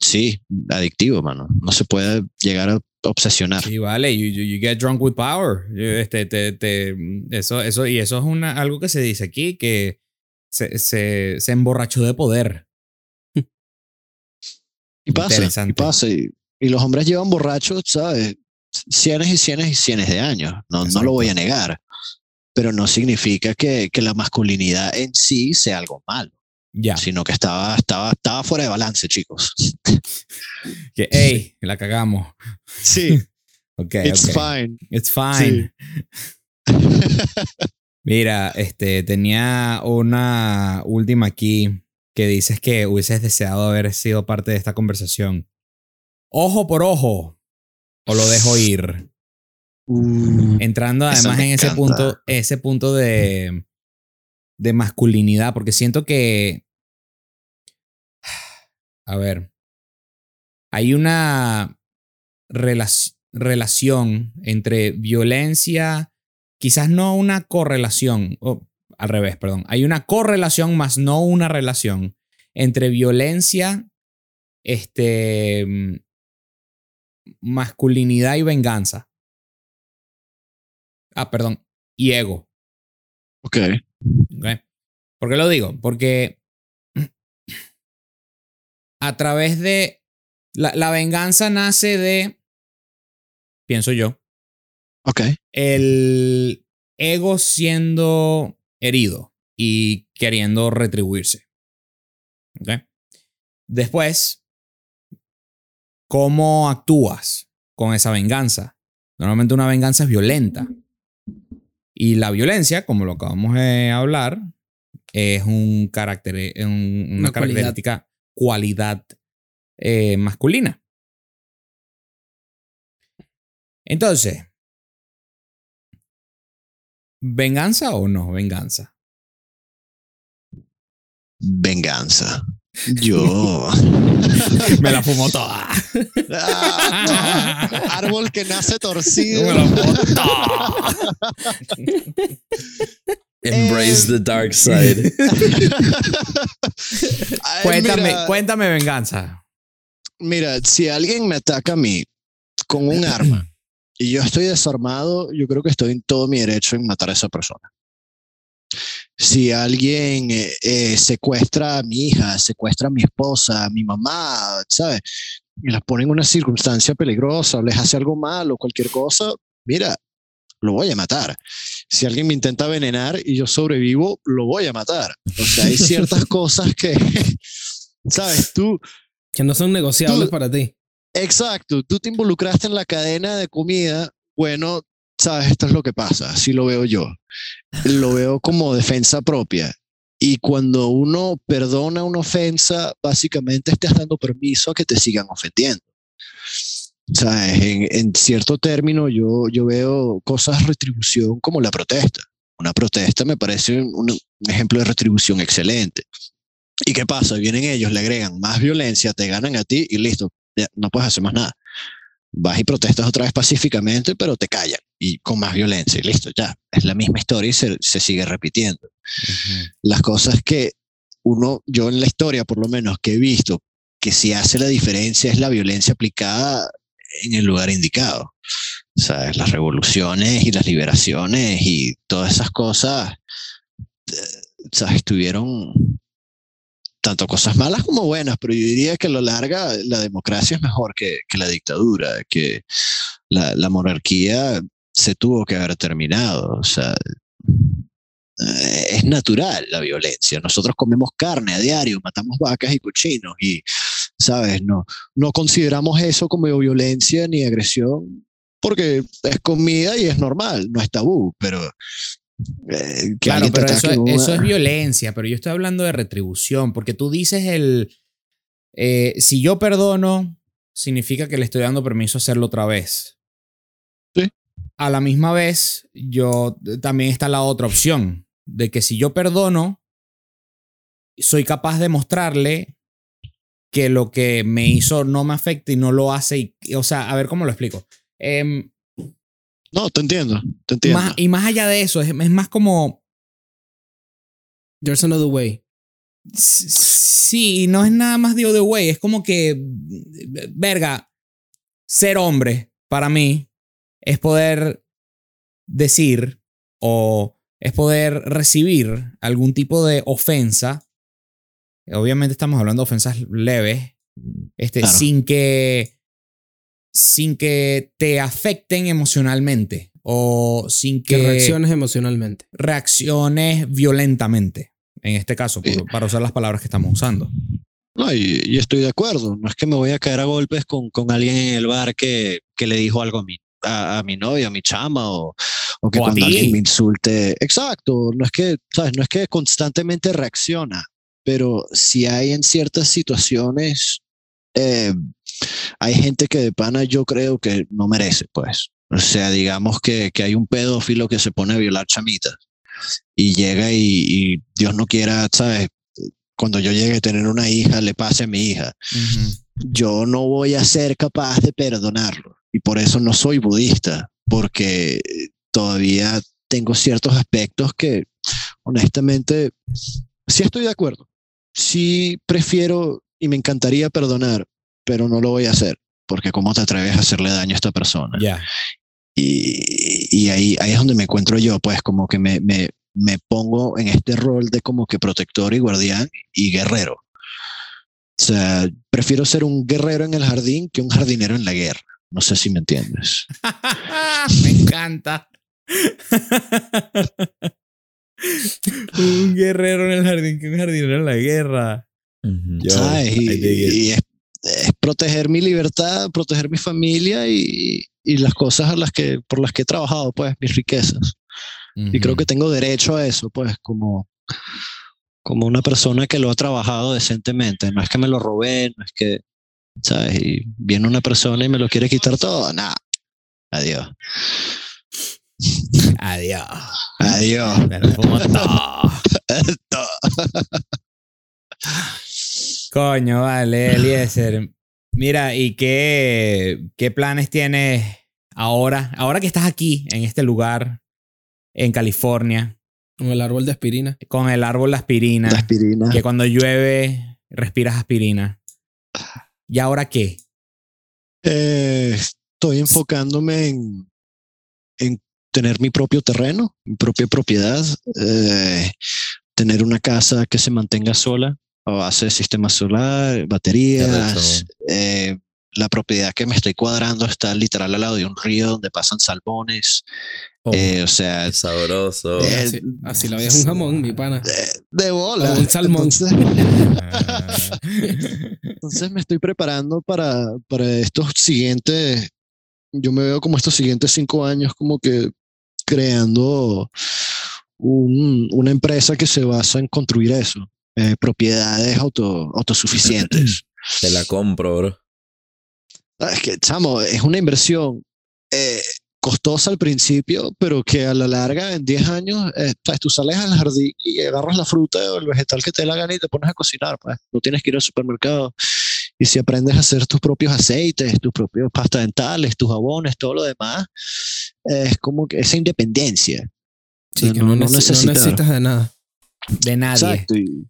Sí, adictivo, mano. No se puede llegar a obsesionar. Sí, vale, you, you, you get drunk with power. Este, te, te, eso, eso, y eso es una, algo que se dice aquí, que se, se, se emborrachó de poder. Y pasa, y pasa. Y, y los hombres llevan borrachos, ¿sabes? Cienes y cienes y cienes de años. No, no lo voy a negar. Pero no significa que, que la masculinidad en sí sea algo malo, Ya. sino que estaba, estaba, estaba fuera de balance, chicos. Que, hey, la cagamos. Sí, Ok, it's fine. It's fine. Mira, este, tenía una última aquí que dices que hubieses deseado haber sido parte de esta conversación. Ojo por ojo. O lo dejo ir. Uh, Entrando además en ese punto, ese punto de, de masculinidad, porque siento que, a ver, hay una relac- relación entre violencia, quizás no una correlación, al revés, perdón, hay una correlación más no una relación entre violencia, este, mm, masculinidad y venganza. Ah, perdón. Y ego. ok. ¿ok? ¿Por qué lo digo? Porque a través de... La, la venganza nace de, pienso yo, Ok. el ego siendo herido y queriendo retribuirse. ¿Ok? Después, ¿cómo actúas con esa venganza? Normalmente una venganza es violenta. Y la violencia, como lo acabamos de hablar, es un carácter, es un- una, Una cualidad. característica, cualidad eh, masculina. Entonces, ¿venganza o no venganza? Venganza. Yo. Me la fumó toda. Ah, no. Árbol que nace torcido. Me la fumó toda. Embrace the dark side. Ay, Cuéntame, mira, cuéntame venganza. Mira, si alguien me ataca a mí con un arma y yo estoy desarmado, yo creo que estoy en todo mi derecho en matar a esa persona. Si alguien eh, eh, secuestra a mi hija, secuestra a mi esposa, a mi mamá, ¿sabes? Y las pone en una circunstancia peligrosa, o les hace algo malo, cualquier cosa, mira, lo voy a matar. Si alguien me intenta envenenar y yo sobrevivo, lo voy a matar. O sea, hay ciertas cosas que, ¿sabes? Tú, Que no son negociables Tú- para ti. Exacto, tú te involucraste en la cadena de comida, bueno, sabes, esto es lo que pasa, así lo veo yo. Lo veo como defensa propia. Y cuando uno perdona una ofensa, básicamente estás dando permiso a que te sigan ofendiendo. ¿Sabes? En, en cierto término, yo, yo veo cosas de retribución como la protesta. Una protesta me parece un, un ejemplo de retribución excelente. ¿Y qué pasa? Vienen ellos, le agregan más violencia, te ganan a ti y listo, ya no puedes hacer más nada. Vas y protestas otra vez pacíficamente, pero te callan y con más violencia y listo, ya. Es la misma historia y se, se sigue repitiendo. Las cosas que uno, yo en la historia por lo menos que he visto, que si hace la diferencia es la violencia aplicada en el lugar indicado. ¿Sabes? Las revoluciones y las liberaciones y todas esas cosas, eh, ¿sabes? Tuvieron tanto cosas malas como buenas, pero yo diría que a lo larga la democracia es mejor que, que la dictadura, que la, la monarquía se tuvo que haber terminado. O sea, eh, es natural la violencia. Nosotros comemos carne a diario, matamos vacas y cochinos y, ¿sabes? No, no consideramos eso como violencia ni agresión porque es comida y es normal, no es tabú, pero... eh, Claro, pero eso, eso es violencia, pero yo estoy hablando de retribución, porque tú dices el, eh, si yo perdono, significa que le estoy dando permiso a hacerlo otra vez. Sí. A la misma vez, yo también está la otra opción, de que si yo perdono, soy capaz de mostrarle que lo que me hizo no me afecta y no lo hace. Y, o sea, a ver cómo lo explico. Em, No, te entiendo, te entiendo. más- y más allá de eso, es, es más como There's another way. Sí, no es nada más de other way. Es como que, verga, ser hombre para mí es poder decir o es poder recibir algún tipo de ofensa. Obviamente estamos hablando de ofensas leves, este, Claro. sin que sin que te afecten emocionalmente o sin Que que, reacciones emocionalmente. reacciones violentamente. En este caso, por- Sí. para usar las palabras que estamos usando. No, y, y estoy de acuerdo. No es que me voy a caer a golpes con, con alguien en el bar que, que le dijo algo a mi, a, a mi novia, a mi chama, o, o que O cuando alguien me insulte. Exacto. No es que, ¿sabes? No es que constantemente reacciona, pero si hay en ciertas situaciones, eh, hay gente que de pana yo creo que no merece, pues. O sea, digamos que, que hay un pedófilo que se pone a violar chamitas y llega y, y Dios no quiera, ¿sabes? Cuando yo llegue a tener una hija, le pase a mi hija. Yo no voy a ser capaz de perdonarlo. Y por eso no soy budista, porque todavía tengo ciertos aspectos que, honestamente, sí estoy de acuerdo. Sí prefiero y me encantaría perdonar, pero no lo voy a hacer, porque ¿cómo te atreves a hacerle daño a esta persona? Y, y ahí, ahí es donde me encuentro yo, pues como que me, me, me pongo en este rol de como que protector y guardián y guerrero. O sea, prefiero ser un guerrero en el jardín que un jardinero en la guerra. No sé si me entiendes. Me encanta. un guerrero en el jardín que un jardinero en la guerra. Yo, ¿Sabes? Y, es, es proteger mi libertad, proteger mi familia y, y las cosas a las que, por las que he trabajado, pues mis riquezas. Y creo que tengo derecho a eso, pues, como, como una persona que lo ha trabajado decentemente. No es que me lo robé, no es que, ¿sabes? Y viene una persona y me lo quiere quitar todo. Nada. Adiós. Adiós. Adiós. Me lo fumo todo. Coño, vale, Eliezer. Mira, ¿y qué, qué planes tienes ahora? Ahora que estás aquí, en este lugar, en California, Con el árbol de aspirina. con el árbol de aspirina, La aspirina. que cuando llueve respiras aspirina. ¿Y ahora qué? Eh, estoy enfocándome en, en tener mi propio terreno, mi propia propiedad, eh, tener una casa que se mantenga sola a base de sistema solar, baterías. Eh, la propiedad que me estoy cuadrando está literal al lado de un río donde pasan salmones. Oh, eh, o sea, sabroso. Eh, Así, así la ves un jamón, mi pana. de, de bola. O un salmón. Entonces, entonces me estoy preparando para, para estos siguientes, yo me veo como estos siguientes cinco años como que creando un- una empresa que se basa en construir eso, eh, propiedades auto, autosuficientes. Te la compro, bro. Ah, Es que, chamo, es una inversión eh, costosa al principio, pero que a la larga, en 10 años, eh, sabes, tú sales al jardín y agarras la fruta o el vegetal que te dé la gana y te pones a cocinar, pues. No tienes que ir al supermercado. Y si aprendes a hacer tus propios aceites, tus propios pastas dentales, tus jabones, todo lo demás, es como que esa independencia. Sí, que no, no neces- no necesitas de nada. De nadie. Exacto. Y,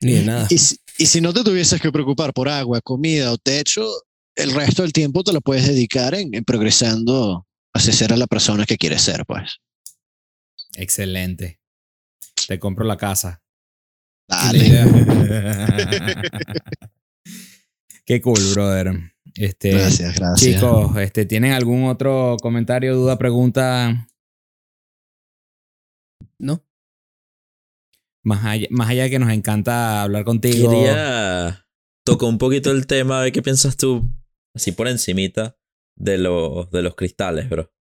Ni de nada. y si, y si no te tuvieses que preocupar por agua, comida o techo, el resto del tiempo te lo puedes dedicar en, en progresando hacia ser a la persona que quieres ser, pues. Excelente. Te compro la casa. Dale. Qué cool, brother. Este, Gracias, gracias. Chicos, este, ¿tienen algún otro comentario, duda, pregunta? ¿No? Más allá, más allá de que nos encanta hablar contigo. Quería tocar un poquito el tema, a ver qué piensas tú, así por encimita, de los, de los cristales, bro.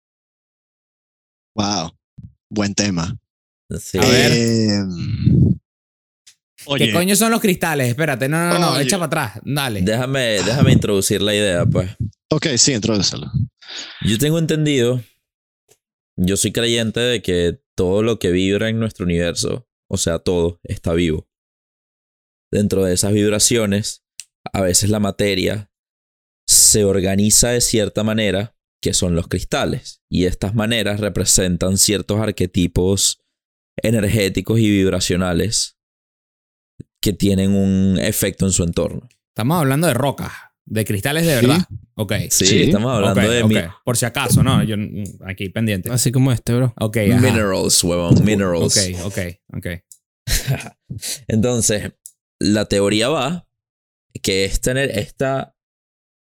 Wow. Buen tema. Sí. A ver. Eh, ¿Qué coño son los cristales? Espérate, no, no, no, Oye. echa para atrás. Dale. Déjame, déjame introducir la idea, pues. ok, sí, introdúcelo. Yo tengo entendido, yo soy creyente de que todo lo que vibra en nuestro universo, o sea, todo, está vivo. Dentro de esas vibraciones, a veces la materia se organiza de cierta manera, que son los cristales, y estas maneras representan ciertos arquetipos energéticos y vibracionales que tienen un efecto en su entorno. Estamos hablando de rocas, de cristales de Sí. verdad. Ok. Sí, Sí. estamos hablando de mi- Por si acaso, ¿no? Yo mm, aquí pendiente. Así como este, bro. Ok, ajá. minerals, huevón, minerals. Ok, ok, ok. Entonces, la teoría va que es tener esta,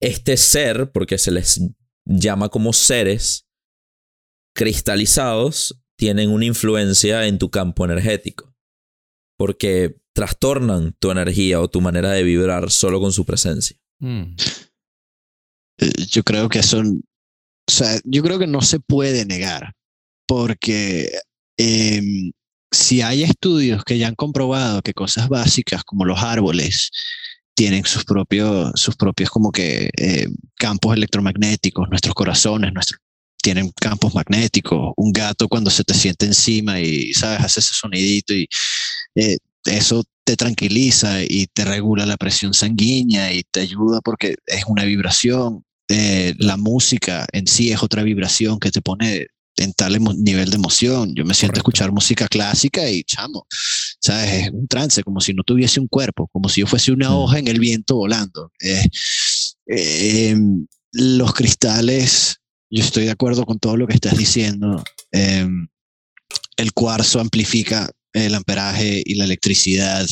este ser, porque se les llama como seres cristalizados, tienen una influencia en tu campo energético. Porque trastornan tu energía o tu manera de vibrar solo con su presencia. Mm. Eh, Yo creo que son, o sea, yo creo que no se puede negar, porque em, si hay estudios que ya han comprobado que cosas básicas como los árboles tienen sus propios, sus propios como que eh, campos electromagnéticos, nuestros corazones, nuestros tienen campos magnéticos, un gato cuando se te siente encima y, sabes, hace ese sonidito y eh, eso te tranquiliza y te regula la presión sanguínea y te ayuda porque es una vibración. Eh, la música en sí es otra vibración que te pone en tal nivel de emoción. Yo me siento a escuchar música clásica y chamo, ¿sabes? Es un trance, como si no tuviese un cuerpo, como si yo fuese una Mm. hoja en el viento volando. Eh, eh, los cristales, yo estoy de acuerdo con todo lo que estás diciendo. Eh, el cuarzo amplifica el amperaje y la electricidad.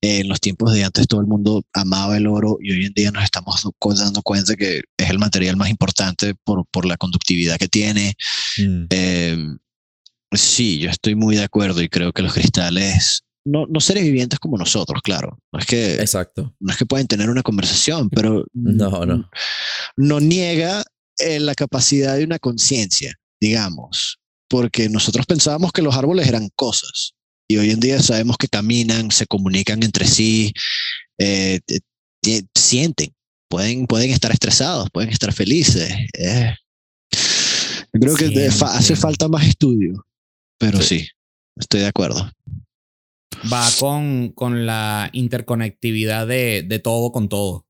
en los tiempos de antes todo el mundo amaba el oro y hoy en día nos estamos do- dando cuenta que es el material más importante por, por la conductividad que tiene. Mm. Eh, sí, yo estoy muy de acuerdo y creo que los cristales, no, no seres vivientes como nosotros, claro. No es que, Exacto. no es que pueden tener una conversación, pero No, no. no niega eh, la capacidad de una conciencia, digamos, porque nosotros pensábamos que los árboles eran cosas y hoy en día sabemos que caminan, se comunican entre sí, eh, te- te- sienten, pueden, pueden estar estresados, pueden estar felices. eh. Yo creo que de- fa- hace falta más estudio, pero Sí. sí, estoy de acuerdo. Va con, con la interconectividad de, de todo con todo.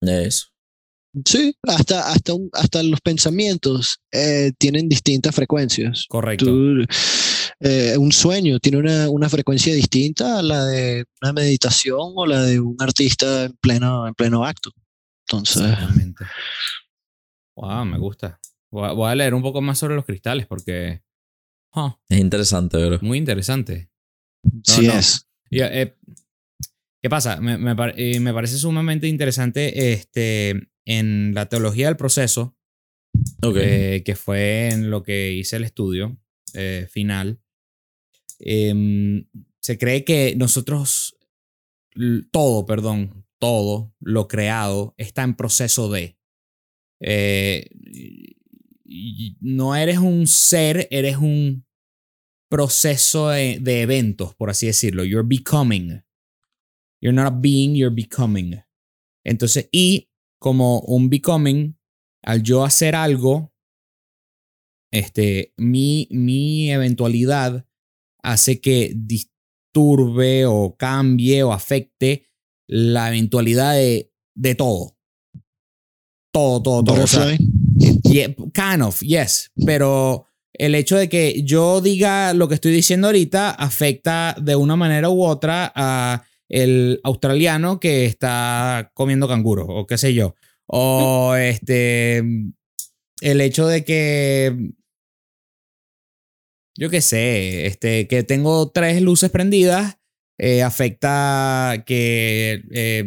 Eso. Sí, hasta, hasta, un- hasta los pensamientos eh, tienen distintas frecuencias. Correcto. Tú, eh, un sueño tiene una, una frecuencia distinta a la de una meditación o la de un artista en pleno, en pleno acto. Entonces, Exactamente. Wow, me gusta. Voy a, voy a leer un poco más sobre los cristales porque. Es interesante, bro. muy interesante. sí no. es. Y, eh, ¿Qué pasa? Me, me par- eh, me parece sumamente interesante este, en la teología del proceso, eh, que fue en lo que hice el estudio eh, final. Em, se cree que nosotros, todo, perdón, todo lo creado está en proceso de. Eh, no eres un ser, eres un proceso de, de eventos, por así decirlo. You're becoming. You're not a being, you're becoming. Entonces, y como un becoming, al yo hacer algo, este, mi, mi eventualidad hace que disturbe o cambie o afecte la eventualidad de, de todo. Todo, todo, todo. O sea, Butterfly. Yeah, kind of, yes. Pero el hecho de que yo diga lo que estoy diciendo ahorita afecta de una manera u otra a el australiano que está comiendo canguro o qué sé yo. O este el hecho de que yo qué sé, este que tengo tres luces prendidas eh, afecta que eh,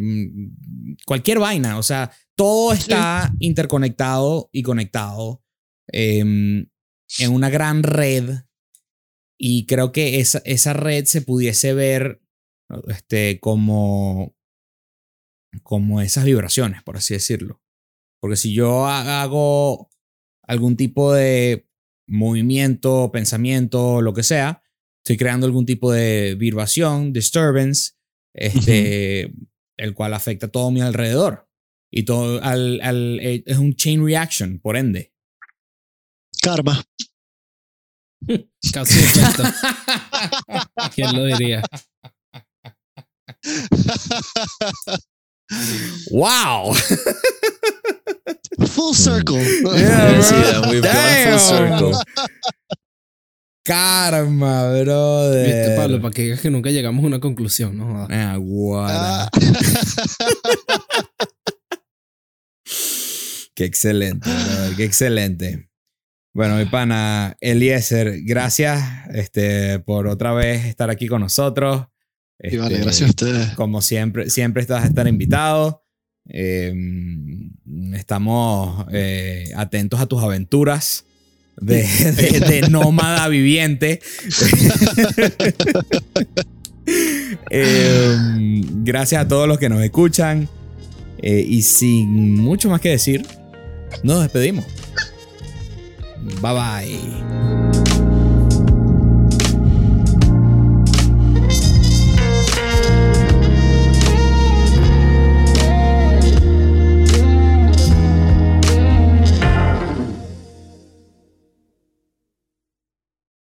cualquier vaina, o sea, todo está interconectado y conectado em, en una gran red. Y creo que esa, esa red se pudiese ver este, como, como esas vibraciones, por así decirlo. Porque si yo ha- hago algún tipo de movimiento, pensamiento, lo que sea, estoy creando algún tipo de vibración, disturbance, este, el cual afecta a todo mi alrededor. Y todo al, al- eh, es un chain reaction, por ende. Karma. Casi efecto. ¿Quién lo diría? ¡Wow! Full circle. Yeah, bro. we've gone full Damn. circle. karma, brother. Viste, Pablo, para que digas que nunca llegamos a una conclusión, ¿no? Ah, guara. Ah, Qué excelente, brother, qué excelente. Bueno, mi pana Eliezer, gracias este, por otra vez estar aquí con nosotros. y vale, Este, gracias a ustedes. Como siempre, siempre estás a estar invitado. Eh, estamos eh, atentos a tus aventuras de, de- de nómada viviente. Eh, gracias a todos los que nos escuchan. Eh, y sin mucho más que decir, nos despedimos. Bye bye.